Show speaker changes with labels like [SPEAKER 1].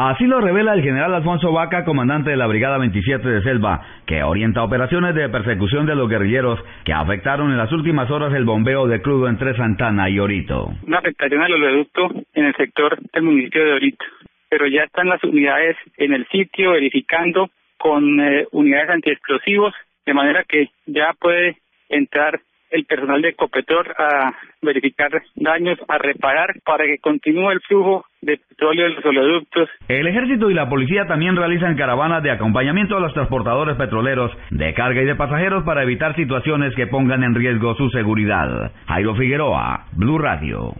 [SPEAKER 1] Así lo revela el general Alfonso Vaca, comandante de la Brigada 27 de Selva, que orienta operaciones de persecución de los guerrilleros que afectaron en las últimas horas el bombeo de crudo entre Santana y Orito.
[SPEAKER 2] Una afectación al oleoducto en el sector del municipio de Orito, pero ya están las unidades en el sitio verificando con eh, unidades antiexplosivos, de manera que ya puede entrar el personal de Copetor a verificar daños, a reparar para que continúe el flujo de petróleo en los oleoductos.
[SPEAKER 1] El ejército y la policía también realizan caravanas de acompañamiento a los transportadores petroleros de carga y de pasajeros para evitar situaciones que pongan en riesgo su seguridad. Jairo Figueroa, Blue Radio.